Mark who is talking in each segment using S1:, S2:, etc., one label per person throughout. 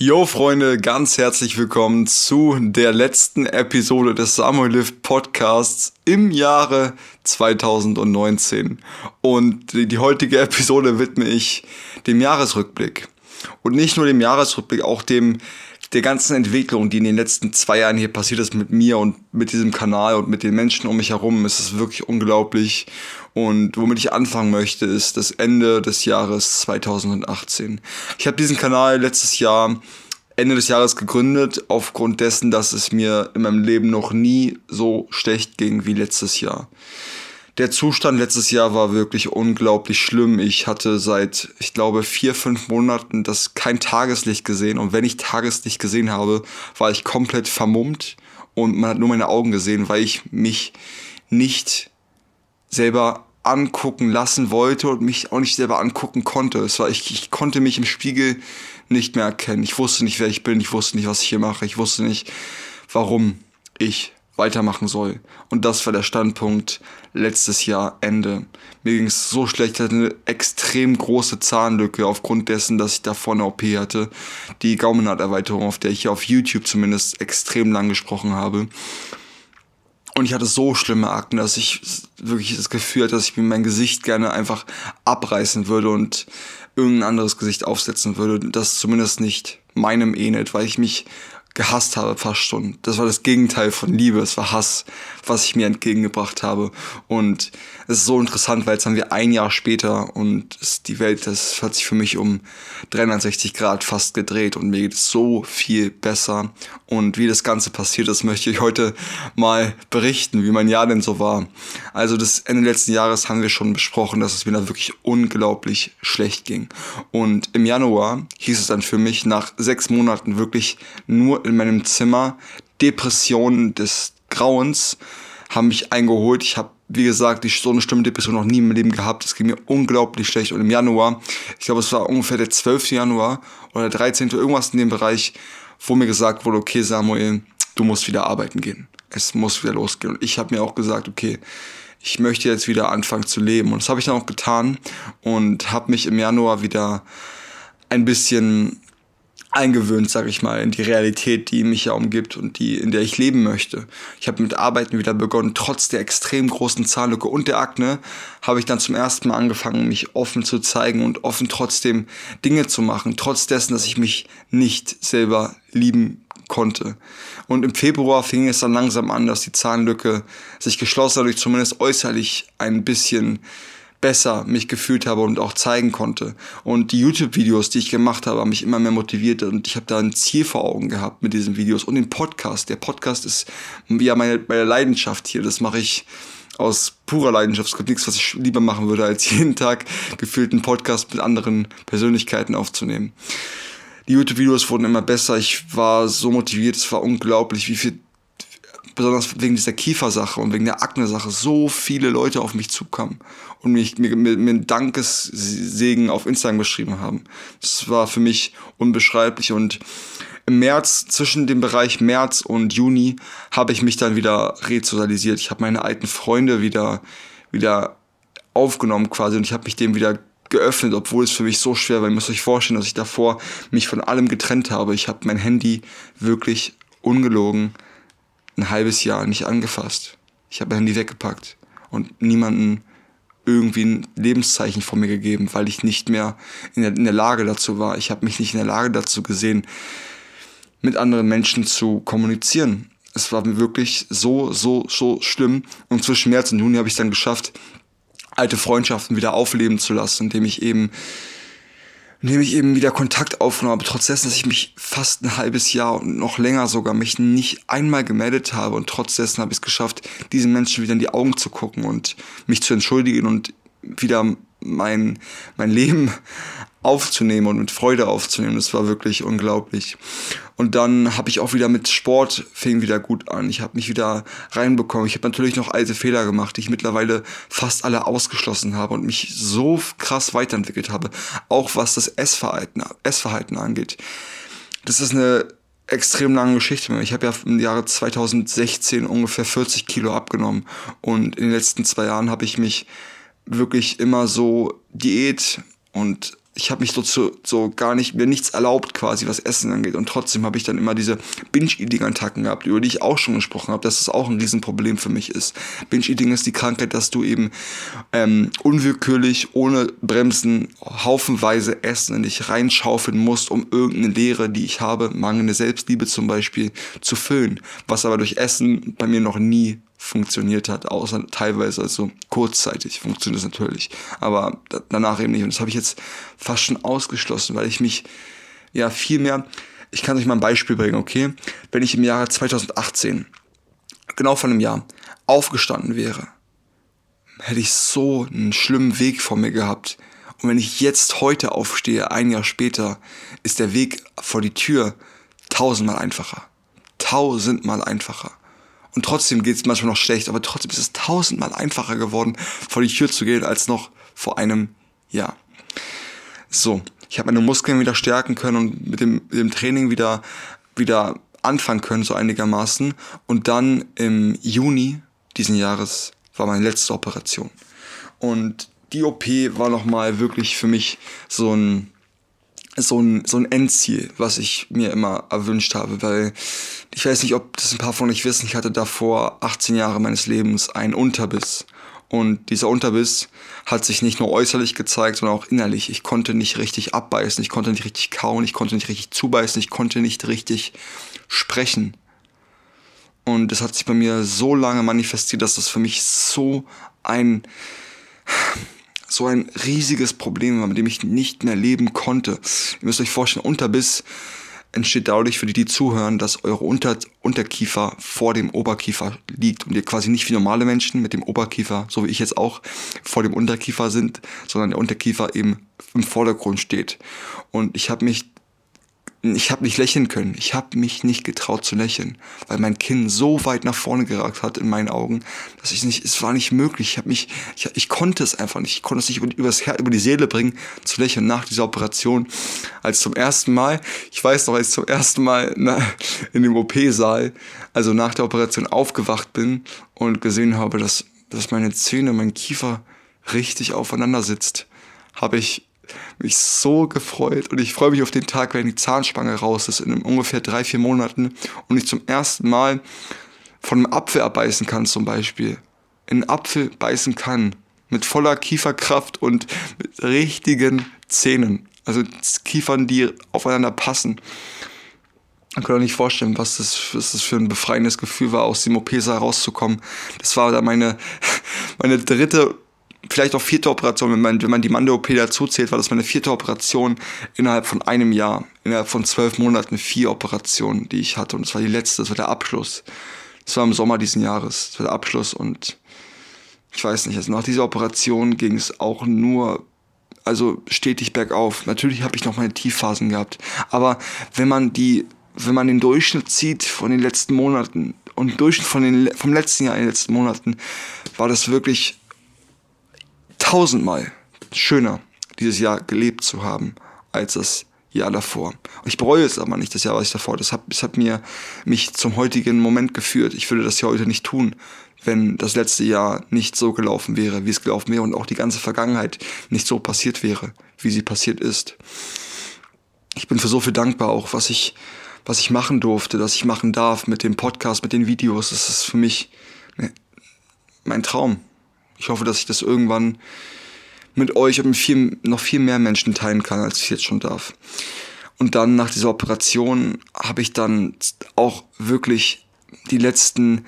S1: Yo Freunde, ganz herzlich willkommen zu der letzten Episode des Samuel Lift Podcasts im Jahre 2019. Und die heutige Episode widme ich dem Jahresrückblick. Und nicht nur dem Jahresrückblick, auch dem der ganzen Entwicklung, die in den letzten zwei Jahren hier passiert ist mit mir und mit diesem Kanal und mit den Menschen um mich herum, ist es wirklich unglaublich. Und womit ich anfangen möchte, ist das Ende des Jahres 2018. Ich habe diesen Kanal letztes Jahr Ende des Jahres gegründet, aufgrund dessen, dass es mir in meinem Leben noch nie so schlecht ging wie letztes Jahr. Der Zustand letztes Jahr war wirklich unglaublich schlimm. Ich hatte seit, ich glaube, vier, fünf Monaten das kein Tageslicht gesehen. Und wenn ich Tageslicht gesehen habe, war ich komplett vermummt und man hat nur meine Augen gesehen, weil ich mich nicht selber angucken lassen wollte und mich auch nicht selber angucken konnte. Es war, ich, ich konnte mich im Spiegel nicht mehr erkennen. Ich wusste nicht, wer ich bin. Ich wusste nicht, was ich hier mache. Ich wusste nicht, warum ich weitermachen soll. Und das war der Standpunkt letztes Jahr Ende. Mir ging es so schlecht, ich hatte eine extrem große Zahnlücke aufgrund dessen, dass ich davor eine OP hatte. Die Gaumennaht-Erweiterung, auf der ich auf YouTube zumindest extrem lang gesprochen habe. Und ich hatte so schlimme Akten, dass ich wirklich das Gefühl hatte, dass ich mir mein Gesicht gerne einfach abreißen würde und irgendein anderes Gesicht aufsetzen würde, das zumindest nicht meinem ähnelt, weil ich mich gehasst habe fast schon. Das war das Gegenteil von Liebe, es war Hass, was ich mir entgegengebracht habe. Und es ist so interessant, weil jetzt haben wir ein Jahr später und die Welt, das hat sich für mich um 360 Grad fast gedreht und mir geht es so viel besser. Und wie das Ganze passiert ist, möchte ich heute mal berichten, wie mein Jahr denn so war. Also das Ende letzten Jahres haben wir schon besprochen, dass es mir da wirklich unglaublich schlecht ging. Und im Januar hieß es dann für mich nach sechs Monaten wirklich nur in meinem Zimmer. Depressionen des Grauens haben mich eingeholt. Ich habe, wie gesagt, die, so eine schlimme Depression noch nie im Leben gehabt. Es ging mir unglaublich schlecht. Und im Januar, ich glaube, es war ungefähr der 12. Januar oder der 13. irgendwas in dem Bereich, wo mir gesagt wurde, okay, Samuel, du musst wieder arbeiten gehen. Es muss wieder losgehen. Und ich habe mir auch gesagt, okay, ich möchte jetzt wieder anfangen zu leben. Und das habe ich dann auch getan und habe mich im Januar wieder ein bisschen eingewöhnt, sag ich mal, in die Realität, die mich ja umgibt und die, in der ich leben möchte. Ich habe mit Arbeiten wieder begonnen, trotz der extrem großen Zahllücke und der Akne habe ich dann zum ersten Mal angefangen, mich offen zu zeigen und offen trotzdem Dinge zu machen, trotz dessen, dass ich mich nicht selber lieben konnte. Und im Februar fing es dann langsam an, dass die Zahnlücke sich geschlossen hat, ich zumindest äußerlich ein bisschen besser mich gefühlt habe und auch zeigen konnte. Und die YouTube-Videos, die ich gemacht habe, haben mich immer mehr motiviert und ich habe da ein Ziel vor Augen gehabt mit diesen Videos und den Podcast. Der Podcast ist ja meine, meine Leidenschaft hier. Das mache ich aus purer Leidenschaft. Es gibt nichts, was ich lieber machen würde, als jeden Tag gefühlt einen Podcast mit anderen Persönlichkeiten aufzunehmen. Die YouTube-Videos wurden immer besser. Ich war so motiviert. Es war unglaublich, wie viel besonders wegen dieser Kiefersache und wegen der Akne-Sache so viele Leute auf mich zukamen und mich, mir, mir, mir einen Dankessegen auf Instagram geschrieben haben. Das war für mich unbeschreiblich und im März, zwischen dem Bereich März und Juni, habe ich mich dann wieder resozialisiert. Ich habe meine alten Freunde wieder, wieder aufgenommen quasi und ich habe mich dem wieder geöffnet, obwohl es für mich so schwer war. Ihr müsst euch vorstellen, dass ich davor mich von allem getrennt habe. Ich habe mein Handy wirklich ungelogen ein halbes Jahr nicht angefasst. Ich habe mein Handy weggepackt und niemanden irgendwie ein Lebenszeichen von mir gegeben, weil ich nicht mehr in der, in der Lage dazu war. Ich habe mich nicht in der Lage dazu gesehen, mit anderen Menschen zu kommunizieren. Es war mir wirklich so, so, so schlimm. Und zwischen März und Juni habe ich es dann geschafft, alte Freundschaften wieder aufleben zu lassen, indem ich eben indem ich eben wieder Kontakt aufgenommen habe, trotz dessen, dass ich mich fast ein halbes Jahr und noch länger sogar mich nicht einmal gemeldet habe. Und trotz dessen habe ich es geschafft, diesen Menschen wieder in die Augen zu gucken und mich zu entschuldigen und wieder mein, mein Leben aufzunehmen und mit Freude aufzunehmen. Das war wirklich unglaublich. Und dann habe ich auch wieder mit Sport fing wieder gut an. Ich habe mich wieder reinbekommen. Ich habe natürlich noch alte Fehler gemacht, die ich mittlerweile fast alle ausgeschlossen habe und mich so krass weiterentwickelt habe. Auch was das Essverhalten, Essverhalten angeht. Das ist eine extrem lange Geschichte. Ich habe ja im Jahre 2016 ungefähr 40 Kilo abgenommen und in den letzten zwei Jahren habe ich mich wirklich immer so Diät und ich habe mich so, zu, so gar nicht, mir nichts erlaubt quasi, was Essen angeht. Und trotzdem habe ich dann immer diese Binge-Eating-Attacken gehabt, über die ich auch schon gesprochen habe, dass das auch ein Riesenproblem für mich ist. Binge-Eating ist die Krankheit, dass du eben ähm, unwillkürlich, ohne Bremsen, haufenweise Essen in dich reinschaufeln musst, um irgendeine Leere, die ich habe, mangelnde Selbstliebe zum Beispiel, zu füllen. Was aber durch Essen bei mir noch nie funktioniert hat, außer teilweise, also kurzzeitig funktioniert es natürlich, aber danach eben nicht. Und das habe ich jetzt fast schon ausgeschlossen, weil ich mich ja viel mehr, ich kann euch mal ein Beispiel bringen, okay? Wenn ich im Jahre 2018, genau von einem Jahr, aufgestanden wäre, hätte ich so einen schlimmen Weg vor mir gehabt. Und wenn ich jetzt heute aufstehe, ein Jahr später, ist der Weg vor die Tür tausendmal einfacher. Tausendmal einfacher. Und trotzdem geht es manchmal noch schlecht, aber trotzdem ist es tausendmal einfacher geworden, vor die Tür zu gehen, als noch vor einem Jahr. So, ich habe meine Muskeln wieder stärken können und mit dem, mit dem Training wieder, wieder anfangen können, so einigermaßen. Und dann im Juni diesen Jahres war meine letzte Operation. Und die OP war nochmal wirklich für mich so ein, so ein, so ein Endziel, was ich mir immer erwünscht habe, weil ich weiß nicht, ob das ein paar von euch wissen, ich hatte davor 18 Jahre meines Lebens einen Unterbiss. Und dieser Unterbiss hat sich nicht nur äußerlich gezeigt, sondern auch innerlich. Ich konnte nicht richtig abbeißen, ich konnte nicht richtig kauen, ich konnte nicht richtig zubeißen, ich konnte nicht richtig sprechen. Und das hat sich bei mir so lange manifestiert, dass das für mich so ein so ein riesiges Problem war, mit dem ich nicht mehr leben konnte. Ihr müsst euch vorstellen, Unterbiss entsteht dadurch für die, die zuhören, dass eure Unter Unterkiefer vor dem Oberkiefer liegt und ihr quasi nicht wie normale Menschen mit dem Oberkiefer, so wie ich jetzt auch, vor dem Unterkiefer sind, sondern der Unterkiefer eben im Vordergrund steht. Und ich habe mich ich habe nicht lächeln können. Ich habe mich nicht getraut zu lächeln, weil mein Kinn so weit nach vorne geragt hat in meinen Augen, dass ich nicht, es war nicht möglich. Ich habe mich, ich, ich konnte es einfach nicht. Ich konnte es nicht über, übers Her über die Seele bringen, zu lächeln nach dieser Operation. Als zum ersten Mal, ich weiß noch, als zum ersten Mal na, in dem OP-Saal, also nach der Operation aufgewacht bin und gesehen habe, dass, dass meine Zähne, mein Kiefer richtig aufeinander sitzt, habe ich mich so gefreut und ich freue mich auf den Tag, wenn die Zahnspange raus ist in ungefähr drei, vier Monaten und ich zum ersten Mal von einem Apfel abbeißen kann zum Beispiel. In einen Apfel beißen kann. Mit voller Kieferkraft und mit richtigen Zähnen. Also Kiefern, die aufeinander passen. Man kann auch nicht vorstellen, was das, was das für ein befreiendes Gefühl war, aus dem OP-Saal rauszukommen. Das war da meine, meine dritte vielleicht auch vierte Operation, wenn man, wenn man die Mando-OP dazu zählt, war das meine vierte Operation innerhalb von einem Jahr, innerhalb von zwölf Monaten vier Operationen, die ich hatte. Und das war die letzte, das war der Abschluss. Das war im Sommer diesen Jahres, das war der Abschluss und ich weiß nicht, also nach dieser Operation ging es auch nur, also stetig bergauf. Natürlich habe ich noch meine Tiefphasen gehabt, aber wenn man die, wenn man den Durchschnitt sieht von den letzten Monaten und Durchschnitt von den, vom letzten Jahr in den letzten Monaten, war das wirklich tausendmal schöner, dieses Jahr gelebt zu haben, als das Jahr davor. Ich bereue es aber nicht, das Jahr, was ich davor. Das hat, das hat mir mich zum heutigen Moment geführt. Ich würde das ja heute nicht tun, wenn das letzte Jahr nicht so gelaufen wäre, wie es gelaufen wäre und auch die ganze Vergangenheit nicht so passiert wäre, wie sie passiert ist. Ich bin für so viel dankbar auch, was ich, was ich machen durfte, dass ich machen darf mit dem Podcast, mit den Videos. Das ist für mich mein Traum. Ich hoffe, dass ich das irgendwann mit euch und mit viel, noch viel mehr Menschen teilen kann, als ich jetzt schon darf. Und dann nach dieser Operation habe ich dann auch wirklich die letzten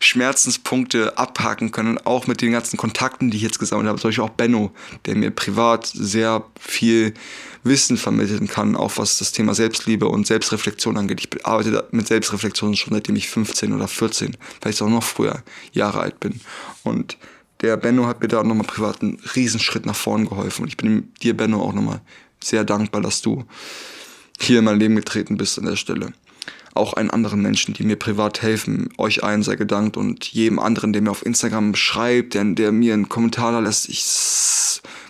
S1: Schmerzenspunkte abhaken können, auch mit den ganzen Kontakten, die ich jetzt gesammelt habe. Zum Beispiel auch Benno, der mir privat sehr viel Wissen vermitteln kann, auch was das Thema Selbstliebe und Selbstreflexion angeht. Ich arbeite mit Selbstreflexion schon seitdem ich 15 oder 14, vielleicht auch noch früher Jahre alt bin. Und der Benno hat mir da nochmal privat einen Riesenschritt nach vorn geholfen. Und ich bin dir, Benno, auch nochmal sehr dankbar, dass du hier in mein Leben getreten bist an der Stelle. Auch allen anderen Menschen, die mir privat helfen, euch allen sei gedankt und jedem anderen, der mir auf Instagram schreibt, der, der mir einen Kommentar da lässt, ich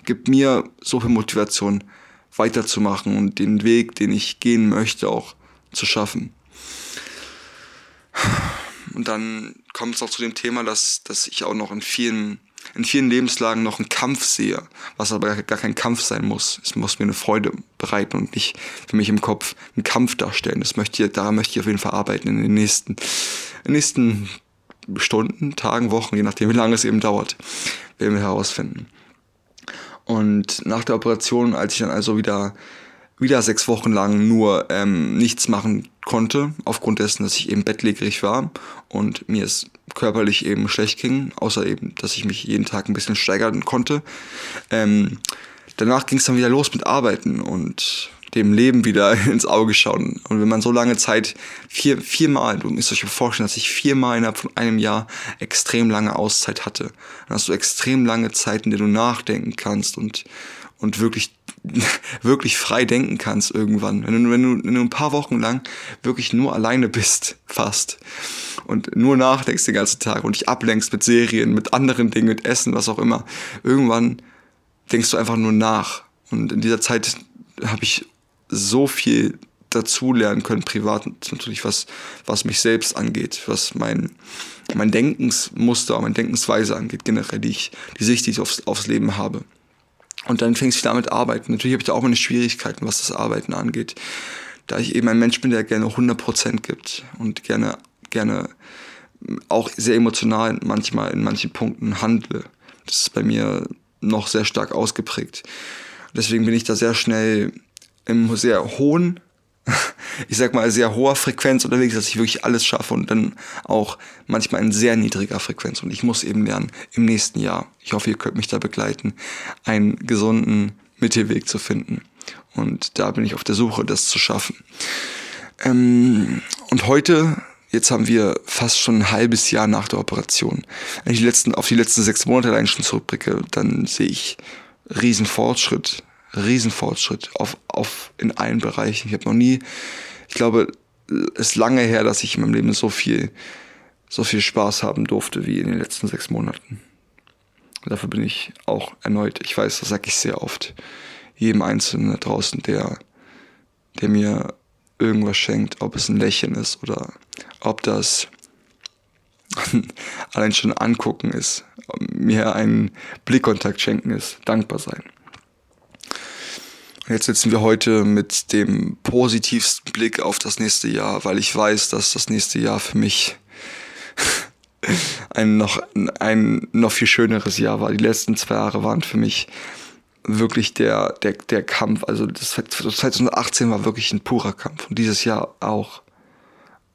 S1: gibt mir so viel Motivation, weiterzumachen und den Weg, den ich gehen möchte, auch zu schaffen. Und dann kommt es auch zu dem Thema, dass, dass ich auch noch in vielen in vielen Lebenslagen noch einen Kampf sehe, was aber gar kein Kampf sein muss. Es muss mir eine Freude bereiten und nicht für mich im Kopf einen Kampf darstellen. Das möchte ich, daran möchte ich auf jeden Fall arbeiten in den nächsten, in den nächsten Stunden, Tagen, Wochen, je nachdem, wie lange es eben dauert, werden wir herausfinden. Und nach der Operation, als ich dann also wieder wieder sechs Wochen lang nur ähm, nichts machen konnte, aufgrund dessen, dass ich eben bettlägerig war und mir es körperlich eben schlecht ging, außer eben, dass ich mich jeden Tag ein bisschen steigern konnte. Ähm, danach ging es dann wieder los mit Arbeiten und dem Leben wieder ins Auge schauen. Und wenn man so lange Zeit, vier, viermal, du müsst euch vorstellen, dass ich viermal innerhalb von einem Jahr extrem lange Auszeit hatte, dann hast du extrem lange Zeit, in der du nachdenken kannst und, und wirklich wirklich frei denken kannst irgendwann. Wenn du, wenn du, wenn du ein paar Wochen lang wirklich nur alleine bist, fast, und nur nachdenkst den ganzen Tag und dich ablenkst mit Serien, mit anderen Dingen, mit Essen, was auch immer, irgendwann denkst du einfach nur nach. Und in dieser Zeit habe ich so viel dazu lernen können, privat natürlich, was, was mich selbst angeht, was mein, mein Denkensmuster, meine Denkensweise angeht, generell, die ich, die Sicht, die ich aufs, aufs Leben habe. Und dann fängst du damit arbeiten. Natürlich habe ich da auch meine Schwierigkeiten, was das Arbeiten angeht. Da ich eben ein Mensch bin, der gerne 100% gibt und gerne, gerne auch sehr emotional manchmal in manchen Punkten handle. Das ist bei mir noch sehr stark ausgeprägt. Deswegen bin ich da sehr schnell im sehr hohen ich sag mal, sehr hoher Frequenz unterwegs, dass ich wirklich alles schaffe und dann auch manchmal in sehr niedriger Frequenz. Und ich muss eben lernen, im nächsten Jahr, ich hoffe, ihr könnt mich da begleiten, einen gesunden Mittelweg zu finden. Und da bin ich auf der Suche, das zu schaffen. Ähm, und heute, jetzt haben wir fast schon ein halbes Jahr nach der Operation. Wenn ich die letzten, auf die letzten sechs Monate allein schon zurückblicke, dann sehe ich riesen Fortschritt Riesenfortschritt auf, auf in allen Bereichen. Ich habe noch nie, ich glaube, es ist lange her, dass ich in meinem Leben so viel, so viel Spaß haben durfte wie in den letzten sechs Monaten. dafür bin ich auch erneut, ich weiß, das sage ich sehr oft, jedem Einzelnen da draußen, der, der mir irgendwas schenkt, ob es ein Lächeln ist oder ob das allein schon angucken ist, mir einen Blickkontakt schenken ist, dankbar sein. Jetzt sitzen wir heute mit dem positivsten Blick auf das nächste Jahr, weil ich weiß, dass das nächste Jahr für mich ein noch, ein noch viel schöneres Jahr war. Die letzten zwei Jahre waren für mich wirklich der, der, der Kampf. Also das 2018 war wirklich ein purer Kampf und dieses Jahr auch.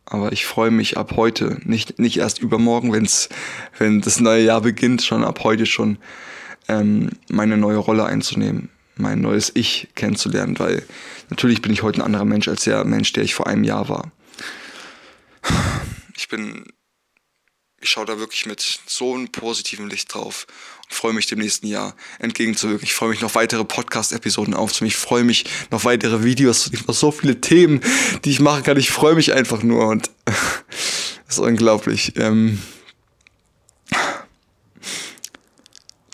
S1: Aber ich freue mich ab heute, nicht, nicht erst übermorgen, wenn's, wenn das neue Jahr beginnt, schon ab heute schon ähm, meine neue Rolle einzunehmen mein neues Ich kennenzulernen, weil natürlich bin ich heute ein anderer Mensch als der Mensch, der ich vor einem Jahr war. Ich bin, ich schaue da wirklich mit so einem positiven Licht drauf und freue mich dem nächsten Jahr entgegenzuwirken. Ich freue mich noch weitere Podcast-Episoden aufzunehmen. Ich freue mich noch weitere Videos. Ich noch so viele Themen, die ich machen kann. Ich freue mich einfach nur und das ist unglaublich. Ähm,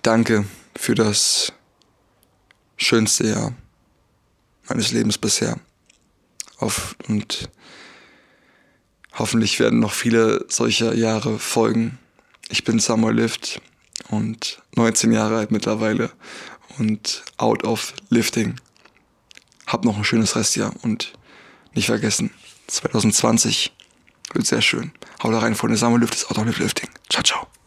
S1: danke für das schönste Jahr meines Lebens bisher. Auf, und hoffentlich werden noch viele solcher Jahre folgen. Ich bin Samuel Lift und 19 Jahre alt mittlerweile und out of lifting. Hab noch ein schönes Restjahr und nicht vergessen, 2020 wird sehr schön. Hau da rein, Freunde. Samuel Lift ist out of lifting. Ciao, ciao.